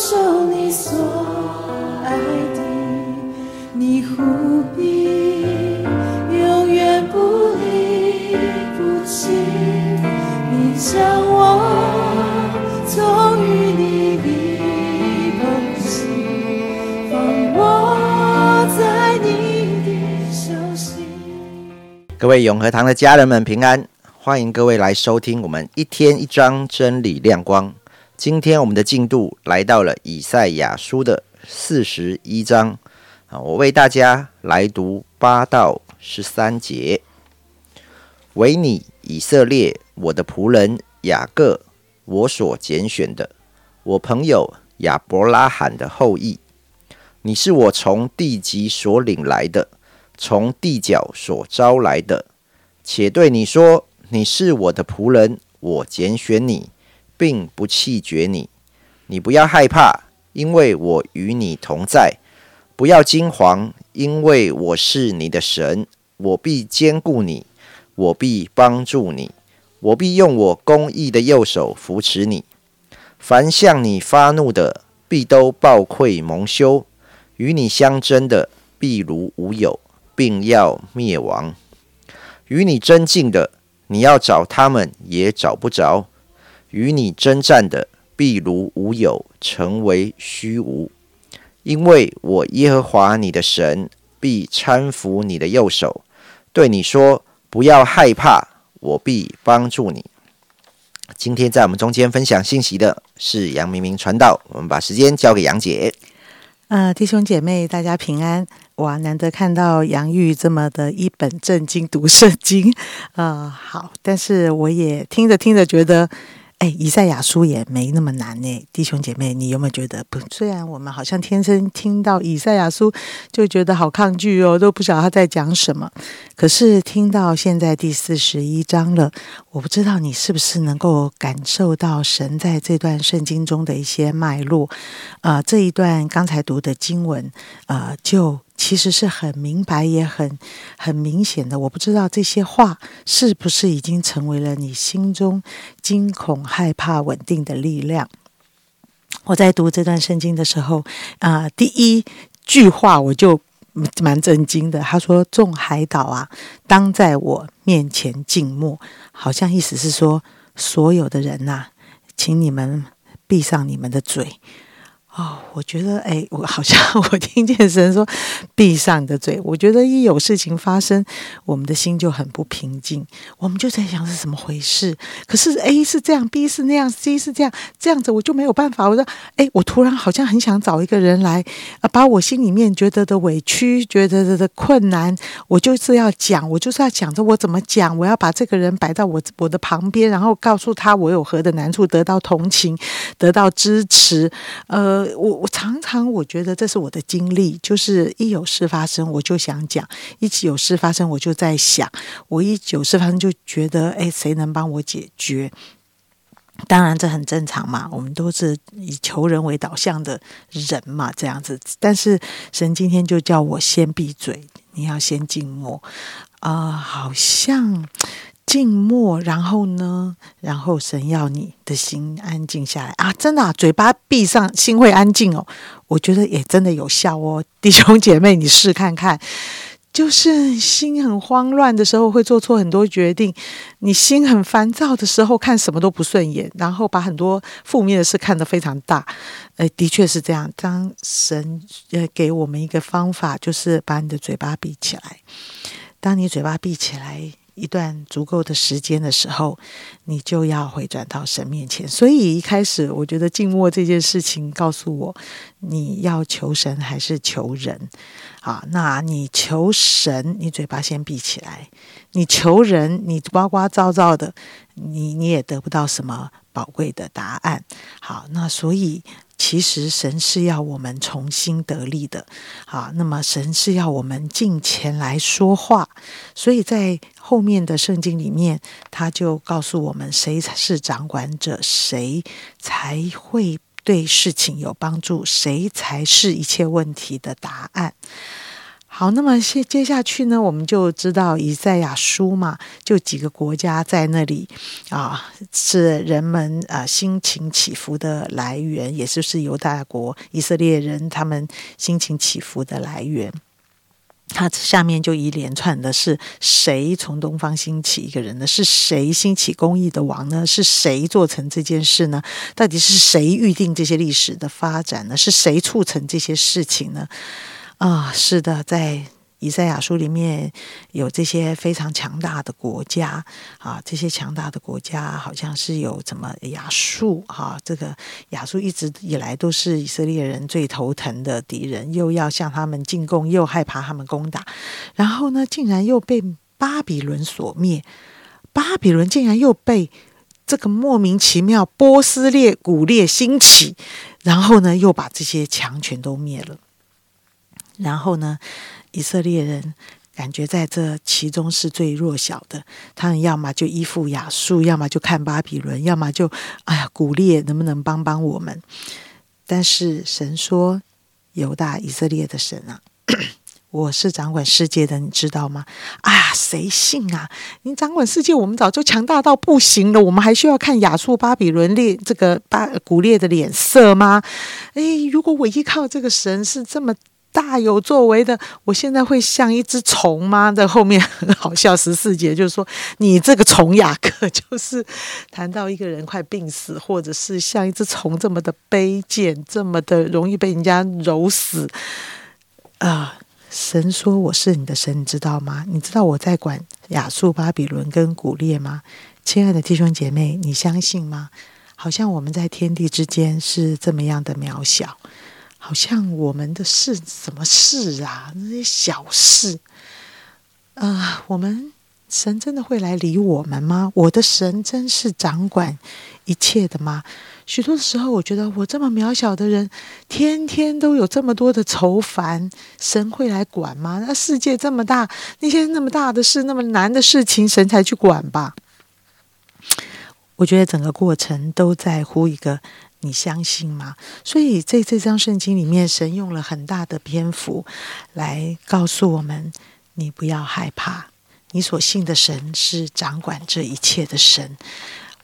守你所爱的，你忽必永远不离不弃。你将我从与你的同行，放我在你的手心。各位永和堂的家人们平安，欢迎各位来收听我们一天一张真理亮光。今天我们的进度来到了以赛亚书的四十一章啊，我为大家来读八到十三节。唯你以色列，我的仆人雅各，我所拣选的，我朋友亚伯拉罕的后裔，你是我从地极所领来的，从地角所招来的，且对你说，你是我的仆人，我拣选你。并不弃绝你，你不要害怕，因为我与你同在；不要惊惶，因为我是你的神，我必坚固你，我必帮助你，我必用我公义的右手扶持你。凡向你发怒的，必都暴愧蒙羞；与你相争的，必如无有，并要灭亡。与你争竞的，你要找他们也找不着。与你征战的，必如无有，成为虚无。因为我耶和华你的神必搀扶你的右手，对你说：不要害怕，我必帮助你。今天在我们中间分享信息的是杨明明传道，我们把时间交给杨姐。呃，弟兄姐妹，大家平安！哇，难得看到杨玉这么的一本正经读圣经啊。好，但是我也听着听着觉得。哎，以赛亚书也没那么难呢，弟兄姐妹，你有没有觉得？不，虽然我们好像天生听到以赛亚书就觉得好抗拒哦，都不晓得他在讲什么。可是听到现在第四十一章了，我不知道你是不是能够感受到神在这段圣经中的一些脉络。啊，这一段刚才读的经文，啊，就。其实是很明白，也很很明显的。我不知道这些话是不是已经成为了你心中惊恐、害怕、稳定的力量。我在读这段圣经的时候，啊，第一句话我就蛮震惊的。他说：“众海岛啊，当在我面前静默。”好像意思是说，所有的人呐，请你们闭上你们的嘴。哦，我觉得，哎，我好像我听见神说“闭上你的嘴”。我觉得一有事情发生，我们的心就很不平静，我们就在想是怎么回事。可是 A 是这样，B 是那样，C 是这样，这样子我就没有办法。我说，哎，我突然好像很想找一个人来啊，把我心里面觉得的委屈、觉得的困难，我就是要讲，我就是要讲着我怎么讲，我要把这个人摆到我我的旁边，然后告诉他我有何的难处，得到同情，得到支持，呃。我我常常我觉得这是我的经历，就是一有事发生我就想讲，一起有事发生我就在想，我一有事发生就觉得，哎，谁能帮我解决？当然这很正常嘛，我们都是以求人为导向的人嘛，这样子。但是神今天就叫我先闭嘴，你要先静默啊，好像。静默，然后呢？然后神要你的心安静下来啊！真的，啊，嘴巴闭上，心会安静哦。我觉得也真的有效哦，弟兄姐妹，你试看看。就是心很慌乱的时候，会做错很多决定；你心很烦躁的时候，看什么都不顺眼，然后把很多负面的事看得非常大。呃，的确是这样。当神呃给我们一个方法，就是把你的嘴巴闭起来。当你嘴巴闭起来。一段足够的时间的时候，你就要回转到神面前。所以一开始，我觉得静默这件事情告诉我，你要求神还是求人？好，那你求神，你嘴巴先闭起来；你求人，你呱呱噪噪的，你你也得不到什么宝贵的答案。好，那所以。其实神是要我们重新得力的，啊，那么神是要我们进前来说话，所以在后面的圣经里面，他就告诉我们谁才是掌管者，谁才会对事情有帮助，谁才是一切问题的答案。好，那么接接下去呢，我们就知道以赛亚书嘛，就几个国家在那里啊，是人们啊心情起伏的来源，也就是犹大国以色列人他们心情起伏的来源。它下面就一连串的是谁从东方兴起一个人呢？是谁兴起公义的王呢？是谁做成这件事呢？到底是谁预定这些历史的发展呢？是谁促成这些事情呢？啊，是的，在以赛亚书里面有这些非常强大的国家啊，这些强大的国家好像是有怎么亚述哈，这个亚述一直以来都是以色列人最头疼的敌人，又要向他们进贡，又害怕他们攻打，然后呢，竟然又被巴比伦所灭，巴比伦竟然又被这个莫名其妙波斯列古列兴起，然后呢，又把这些强权都灭了。然后呢，以色列人感觉在这其中是最弱小的，他们要么就依附亚述，要么就看巴比伦，要么就哎呀，古列能不能帮帮我们？但是神说，犹大以色列的神啊，我是掌管世界的，你知道吗？啊，谁信啊？你掌管世界，我们早就强大到不行了，我们还需要看亚述、巴比伦列这个巴古列的脸色吗？哎，如果我依靠这个神是这么。大有作为的，我现在会像一只虫吗？在后面很好笑，十四节就是说，你这个虫雅各，就是谈到一个人快病死，或者是像一只虫这么的卑贱，这么的容易被人家揉死啊！神说我是你的神，你知道吗？你知道我在管亚述、巴比伦跟古列吗？亲爱的弟兄姐妹，你相信吗？好像我们在天地之间是这么样的渺小。好像我们的事什么事啊？那些小事，啊，我们神真的会来理我们吗？我的神真是掌管一切的吗？许多的时候，我觉得我这么渺小的人，天天都有这么多的愁烦，神会来管吗？那世界这么大，那些那么大的事，那么难的事情，神才去管吧？我觉得整个过程都在乎一个。你相信吗？所以在这张圣经里面，神用了很大的篇幅来告诉我们：你不要害怕，你所信的神是掌管这一切的神。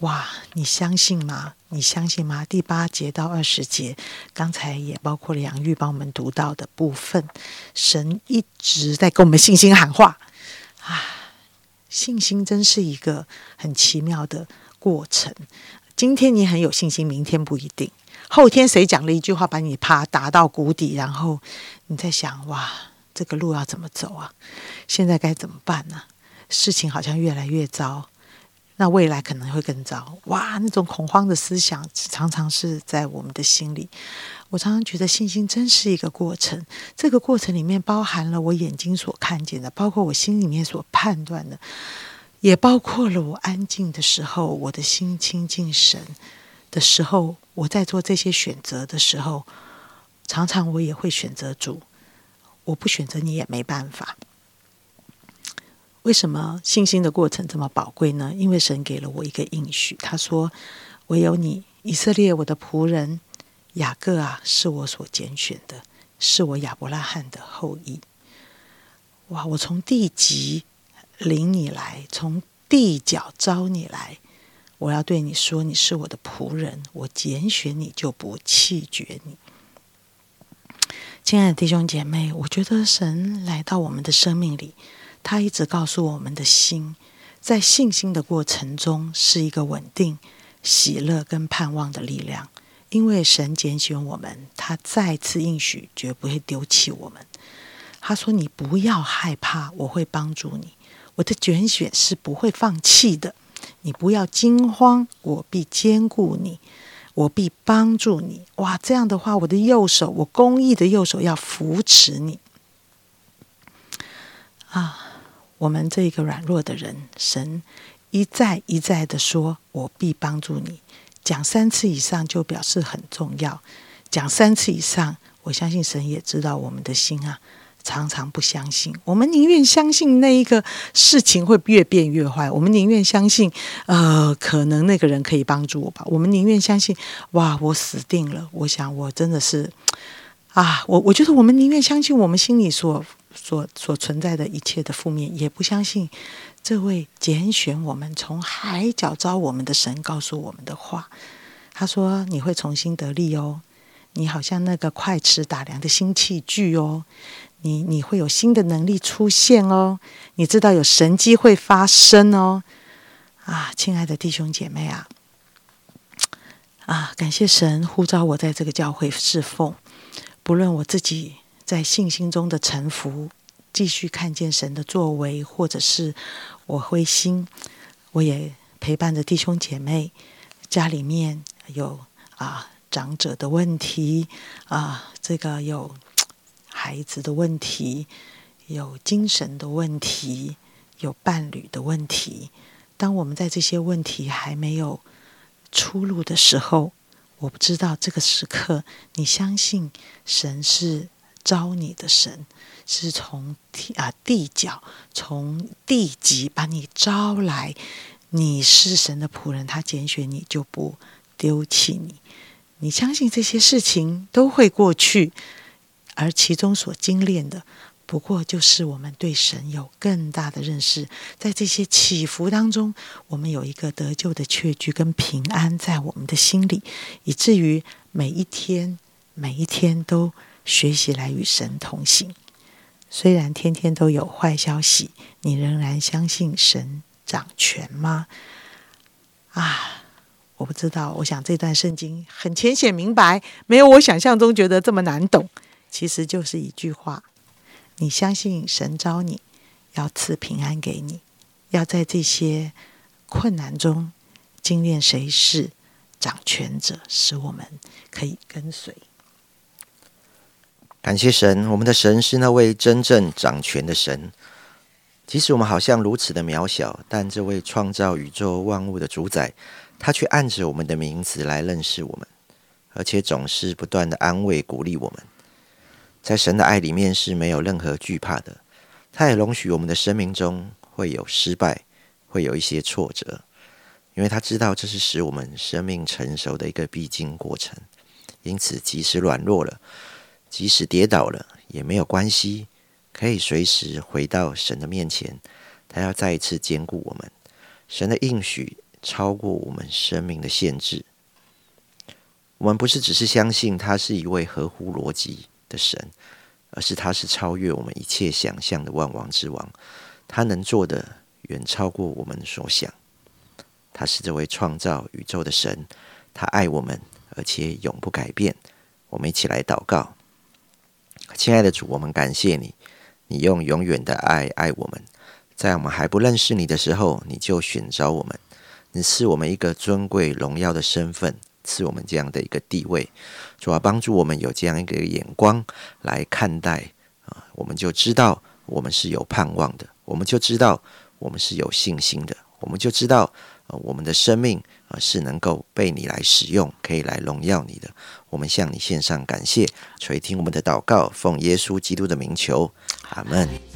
哇，你相信吗？你相信吗？第八节到二十节，刚才也包括了杨玉帮我们读到的部分，神一直在跟我们信心喊话啊！信心真是一个很奇妙的过程。今天你很有信心，明天不一定。后天谁讲了一句话，把你啪打到谷底，然后你在想：哇，这个路要怎么走啊？现在该怎么办呢？事情好像越来越糟，那未来可能会更糟。哇，那种恐慌的思想常常是在我们的心里。我常常觉得信心真是一个过程，这个过程里面包含了我眼睛所看见的，包括我心里面所判断的。也包括了我安静的时候，我的心亲近神的时候，我在做这些选择的时候，常常我也会选择主。我不选择你也没办法。为什么信心的过程这么宝贵呢？因为神给了我一个应许，他说：“唯有你，以色列，我的仆人雅各啊，是我所拣选的，是我亚伯拉罕的后裔。”哇！我从地级。领你来，从地角招你来，我要对你说，你是我的仆人，我拣选你就不弃绝你。亲爱的弟兄姐妹，我觉得神来到我们的生命里，他一直告诉我们的心，在信心的过程中是一个稳定、喜乐跟盼望的力量。因为神拣选我们，他再次应许绝不会丢弃我们。他说：“你不要害怕，我会帮助你。”我的拣选是不会放弃的，你不要惊慌，我必兼顾你，我必帮助你。哇，这样的话，我的右手，我公义的右手要扶持你。啊，我们这一个软弱的人，神一再一再的说，我必帮助你。讲三次以上就表示很重要，讲三次以上，我相信神也知道我们的心啊。常常不相信，我们宁愿相信那一个事情会越变越坏。我们宁愿相信，呃，可能那个人可以帮助我吧。我们宁愿相信，哇，我死定了。我想，我真的是，啊，我我觉得我们宁愿相信我们心里所所所存在的一切的负面，也不相信这位拣选我们从海角招我们的神告诉我们的话。他说：“你会重新得力哦，你好像那个快尺打量的新器具哦，你你会有新的能力出现哦，你知道有神机会发生哦。”啊，亲爱的弟兄姐妹啊，啊，感谢神呼召我在这个教会侍奉，不论我自己在信心中的沉浮，继续看见神的作为，或者是我灰心，我也陪伴着弟兄姐妹，家里面有啊长者的问题啊，这个有孩子的问题，有精神的问题，有伴侣的问题。当我们在这些问题还没有出路的时候，我不知道这个时刻，你相信神是招你的神，是从地啊地角、从地极把你招来，你是神的仆人，他拣选你就不丢弃你。你相信这些事情都会过去，而其中所精炼的。不过，就是我们对神有更大的认识，在这些起伏当中，我们有一个得救的确据跟平安在我们的心里，以至于每一天、每一天都学习来与神同行。虽然天天都有坏消息，你仍然相信神掌权吗？啊，我不知道。我想这段圣经很浅显明白，没有我想象中觉得这么难懂。其实就是一句话。你相信神招你，要赐平安给你，要在这些困难中精炼谁是掌权者，使我们可以跟随。感谢神，我们的神是那位真正掌权的神。即使我们好像如此的渺小，但这位创造宇宙万物的主宰，他却按着我们的名字来认识我们，而且总是不断的安慰鼓励我们。在神的爱里面是没有任何惧怕的，他也容许我们的生命中会有失败，会有一些挫折，因为他知道这是使我们生命成熟的一个必经过程。因此，即使软弱了，即使跌倒了，也没有关系，可以随时回到神的面前，他要再一次兼顾我们。神的应许超过我们生命的限制，我们不是只是相信他是一位合乎逻辑。的神，而是他是超越我们一切想象的万王之王，他能做的远超过我们所想。他是这位创造宇宙的神，他爱我们，而且永不改变。我们一起来祷告，亲爱的主，我们感谢你，你用永远的爱爱我们，在我们还不认识你的时候，你就选召我们，你赐我们一个尊贵荣耀的身份。赐我们这样的一个地位，主要帮助我们有这样一个眼光来看待啊，我们就知道我们是有盼望的，我们就知道我们是有信心的，我们就知道，我们的生命啊是能够被你来使用，可以来荣耀你的。我们向你献上感谢，垂听我们的祷告，奉耶稣基督的名求，阿门。